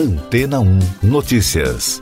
Antena 1 Notícias.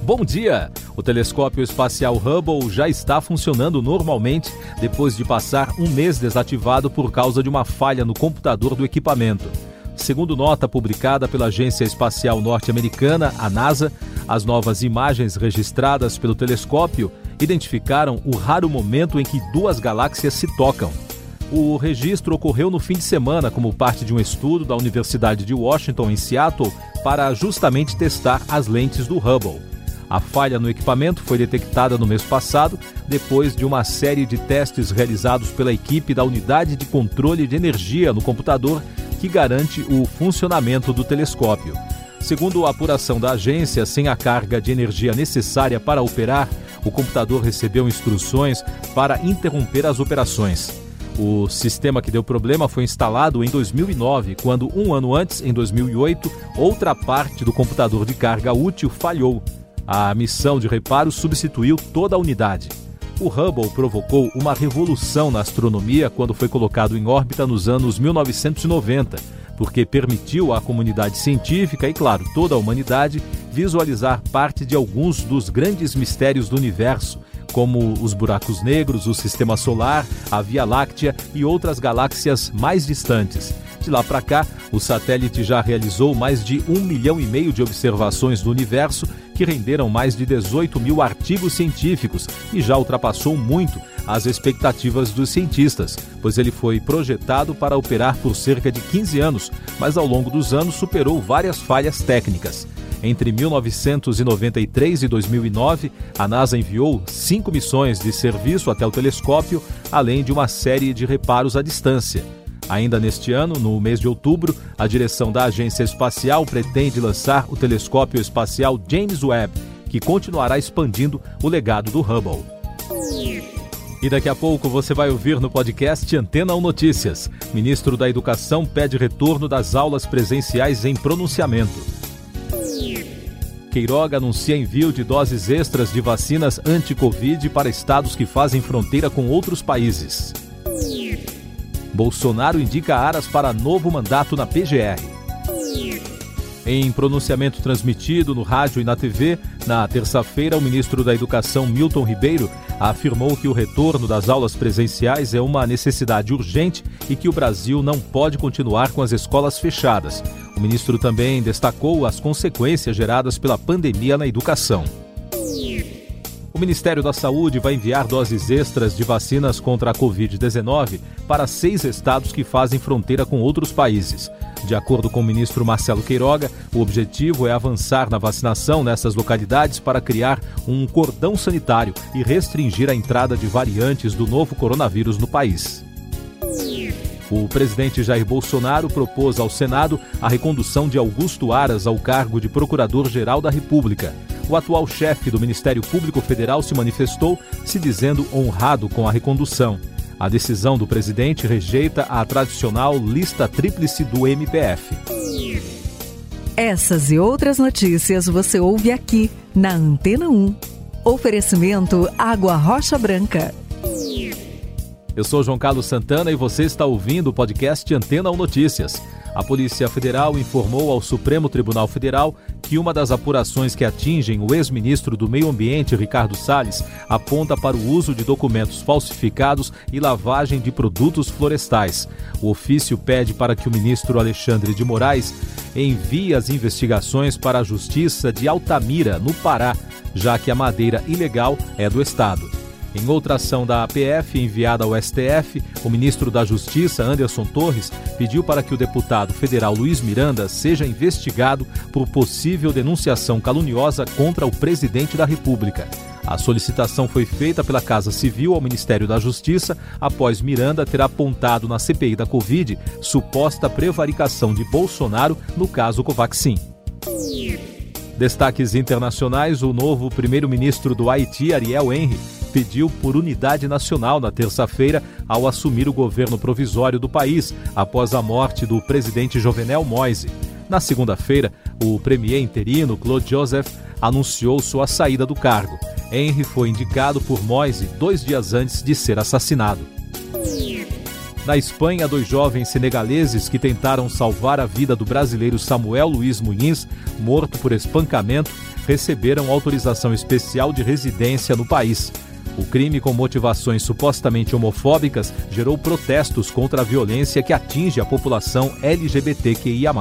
Bom dia! O telescópio espacial Hubble já está funcionando normalmente depois de passar um mês desativado por causa de uma falha no computador do equipamento. Segundo nota publicada pela Agência Espacial Norte-Americana, a NASA, as novas imagens registradas pelo telescópio identificaram o raro momento em que duas galáxias se tocam. O registro ocorreu no fim de semana como parte de um estudo da Universidade de Washington, em Seattle, para justamente testar as lentes do Hubble. A falha no equipamento foi detectada no mês passado, depois de uma série de testes realizados pela equipe da Unidade de Controle de Energia no computador, que garante o funcionamento do telescópio. Segundo a apuração da agência, sem a carga de energia necessária para operar, o computador recebeu instruções para interromper as operações. O sistema que deu problema foi instalado em 2009, quando um ano antes, em 2008, outra parte do computador de carga útil falhou. A missão de reparo substituiu toda a unidade. O Hubble provocou uma revolução na astronomia quando foi colocado em órbita nos anos 1990, porque permitiu à comunidade científica e, claro, toda a humanidade visualizar parte de alguns dos grandes mistérios do universo como os buracos negros, o sistema solar, a Via Láctea e outras galáxias mais distantes. De lá para cá, o satélite já realizou mais de um milhão e meio de observações do universo, que renderam mais de 18 mil artigos científicos e já ultrapassou muito as expectativas dos cientistas, pois ele foi projetado para operar por cerca de 15 anos, mas ao longo dos anos superou várias falhas técnicas. Entre 1993 e 2009, a NASA enviou cinco missões de serviço até o telescópio, além de uma série de reparos à distância. Ainda neste ano, no mês de outubro, a direção da agência espacial pretende lançar o telescópio espacial James Webb, que continuará expandindo o legado do Hubble. E daqui a pouco você vai ouvir no podcast Antena 1 Notícias. Ministro da Educação pede retorno das aulas presenciais em pronunciamento. Queiroga anuncia envio de doses extras de vacinas anti-Covid para estados que fazem fronteira com outros países. Bolsonaro indica Aras para novo mandato na PGR. Em pronunciamento transmitido no rádio e na TV, na terça-feira, o ministro da Educação, Milton Ribeiro, afirmou que o retorno das aulas presenciais é uma necessidade urgente e que o Brasil não pode continuar com as escolas fechadas. O ministro também destacou as consequências geradas pela pandemia na educação. O Ministério da Saúde vai enviar doses extras de vacinas contra a Covid-19 para seis estados que fazem fronteira com outros países. De acordo com o ministro Marcelo Queiroga, o objetivo é avançar na vacinação nessas localidades para criar um cordão sanitário e restringir a entrada de variantes do novo coronavírus no país. O presidente Jair Bolsonaro propôs ao Senado a recondução de Augusto Aras ao cargo de Procurador-Geral da República. O atual chefe do Ministério Público Federal se manifestou, se dizendo honrado com a recondução. A decisão do presidente rejeita a tradicional lista tríplice do MPF. Essas e outras notícias você ouve aqui na Antena 1. Oferecimento Água Rocha Branca. Eu sou João Carlos Santana e você está ouvindo o podcast Antena 1 Notícias. A Polícia Federal informou ao Supremo Tribunal Federal que uma das apurações que atingem o ex-ministro do Meio Ambiente, Ricardo Salles, aponta para o uso de documentos falsificados e lavagem de produtos florestais. O ofício pede para que o ministro Alexandre de Moraes envie as investigações para a Justiça de Altamira, no Pará, já que a madeira ilegal é do Estado. Em outra ação da APF enviada ao STF, o ministro da Justiça, Anderson Torres, pediu para que o deputado federal Luiz Miranda seja investigado por possível denunciação caluniosa contra o presidente da República. A solicitação foi feita pela Casa Civil ao Ministério da Justiça após Miranda ter apontado na CPI da Covid suposta prevaricação de Bolsonaro no caso Covaxin. Destaques internacionais: o novo primeiro-ministro do Haiti, Ariel Henry, pediu por unidade nacional na terça-feira ao assumir o governo provisório do país após a morte do presidente Jovenel Moise. Na segunda-feira, o premier interino Claude Joseph anunciou sua saída do cargo. Henry foi indicado por Moise dois dias antes de ser assassinado. Na Espanha, dois jovens senegaleses que tentaram salvar a vida do brasileiro Samuel Luiz Muniz, morto por espancamento, receberam autorização especial de residência no país. O crime, com motivações supostamente homofóbicas, gerou protestos contra a violência que atinge a população LGBTQIA.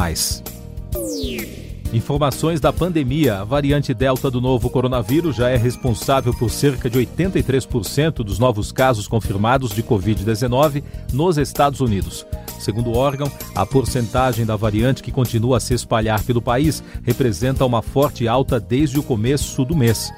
Informações da pandemia. A variante Delta do novo coronavírus já é responsável por cerca de 83% dos novos casos confirmados de Covid-19 nos Estados Unidos. Segundo o órgão, a porcentagem da variante que continua a se espalhar pelo país representa uma forte alta desde o começo do mês.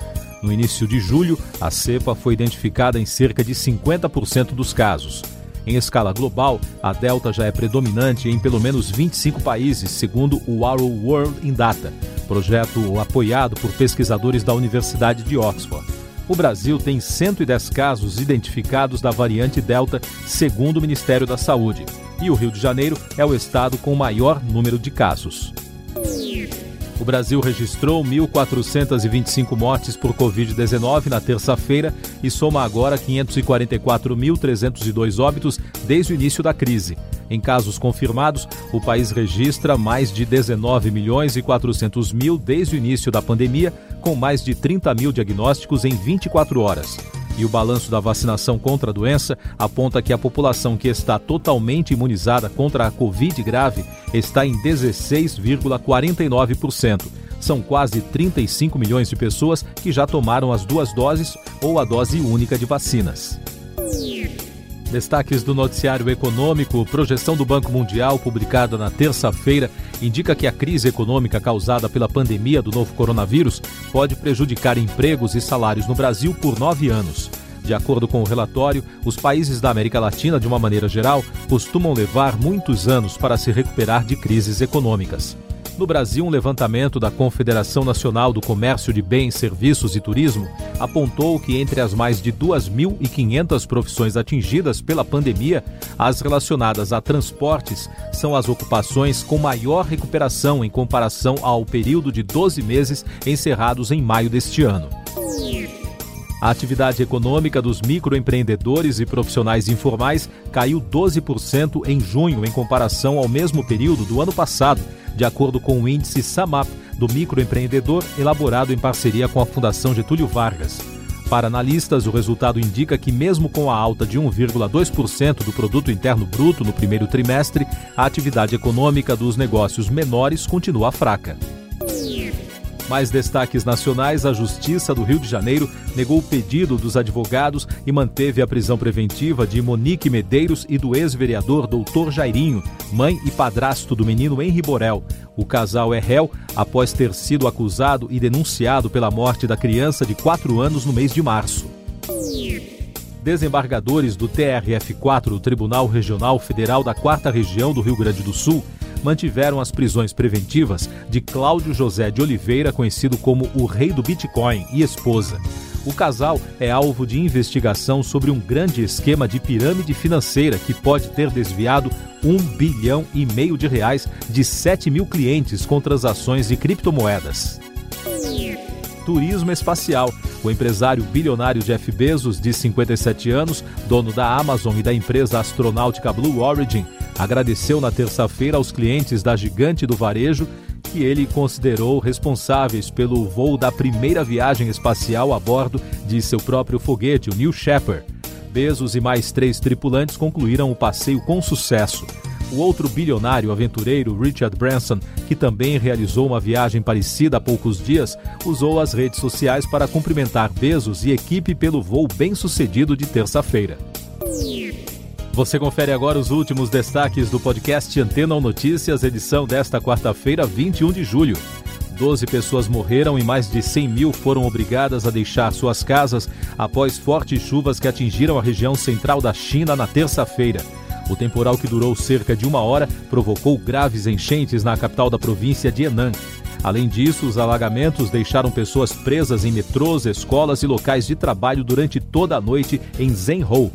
No início de julho, a cepa foi identificada em cerca de 50% dos casos. Em escala global, a Delta já é predominante em pelo menos 25 países, segundo o Our World in Data, projeto apoiado por pesquisadores da Universidade de Oxford. O Brasil tem 110 casos identificados da variante Delta, segundo o Ministério da Saúde, e o Rio de Janeiro é o estado com maior número de casos. O Brasil registrou 1.425 mortes por Covid-19 na terça-feira e soma agora 544.302 óbitos desde o início da crise. Em casos confirmados, o país registra mais de 19 milhões e 400 mil desde o início da pandemia, com mais de 30 mil diagnósticos em 24 horas. E o balanço da vacinação contra a doença aponta que a população que está totalmente imunizada contra a Covid grave está em 16,49%. São quase 35 milhões de pessoas que já tomaram as duas doses ou a dose única de vacinas. Destaques do noticiário econômico: projeção do Banco Mundial, publicada na terça-feira, indica que a crise econômica causada pela pandemia do novo coronavírus pode prejudicar empregos e salários no Brasil por nove anos. De acordo com o relatório, os países da América Latina, de uma maneira geral, costumam levar muitos anos para se recuperar de crises econômicas. No Brasil, um levantamento da Confederação Nacional do Comércio de Bens, Serviços e Turismo apontou que entre as mais de 2.500 profissões atingidas pela pandemia, as relacionadas a transportes são as ocupações com maior recuperação em comparação ao período de 12 meses encerrados em maio deste ano. A atividade econômica dos microempreendedores e profissionais informais caiu 12% em junho em comparação ao mesmo período do ano passado de acordo com o índice SAMAP do microempreendedor, elaborado em parceria com a Fundação Getúlio Vargas. Para analistas, o resultado indica que, mesmo com a alta de 1,2% do produto interno bruto no primeiro trimestre, a atividade econômica dos negócios menores continua fraca. Mais destaques nacionais: a Justiça do Rio de Janeiro negou o pedido dos advogados e manteve a prisão preventiva de Monique Medeiros e do ex-vereador Doutor Jairinho, mãe e padrasto do menino Henri Borel. O casal é réu após ter sido acusado e denunciado pela morte da criança de 4 anos no mês de março. Desembargadores do TRF4 do Tribunal Regional Federal da 4 Região do Rio Grande do Sul mantiveram as prisões preventivas de Cláudio José de Oliveira, conhecido como o Rei do Bitcoin, e esposa. O casal é alvo de investigação sobre um grande esquema de pirâmide financeira que pode ter desviado um bilhão e meio de reais de 7 mil clientes com transações de criptomoedas. Turismo espacial. O empresário bilionário Jeff Bezos, de 57 anos, dono da Amazon e da empresa astronáutica Blue Origin, agradeceu na terça-feira aos clientes da gigante do varejo que ele considerou responsáveis pelo voo da primeira viagem espacial a bordo de seu próprio foguete, o New Shepard. Bezos e mais três tripulantes concluíram o passeio com sucesso. O outro bilionário aventureiro, Richard Branson, que também realizou uma viagem parecida há poucos dias, usou as redes sociais para cumprimentar Bezos e equipe pelo voo bem-sucedido de terça-feira. Você confere agora os últimos destaques do podcast Antena Notícias, edição desta quarta-feira, 21 de julho. Doze pessoas morreram e mais de 100 mil foram obrigadas a deixar suas casas após fortes chuvas que atingiram a região central da China na terça-feira. O temporal que durou cerca de uma hora provocou graves enchentes na capital da província de Henan. Além disso, os alagamentos deixaram pessoas presas em metrôs, escolas e locais de trabalho durante toda a noite em Zhenhou.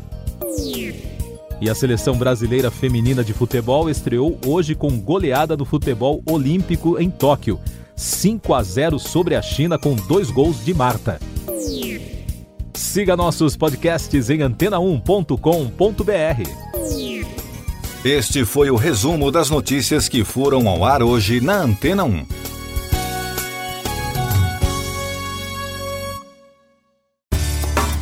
E a seleção brasileira feminina de futebol estreou hoje com goleada do futebol olímpico em Tóquio. 5 a 0 sobre a China com dois gols de Marta. Siga nossos podcasts em antena1.com.br. Este foi o resumo das notícias que foram ao ar hoje na Antena 1.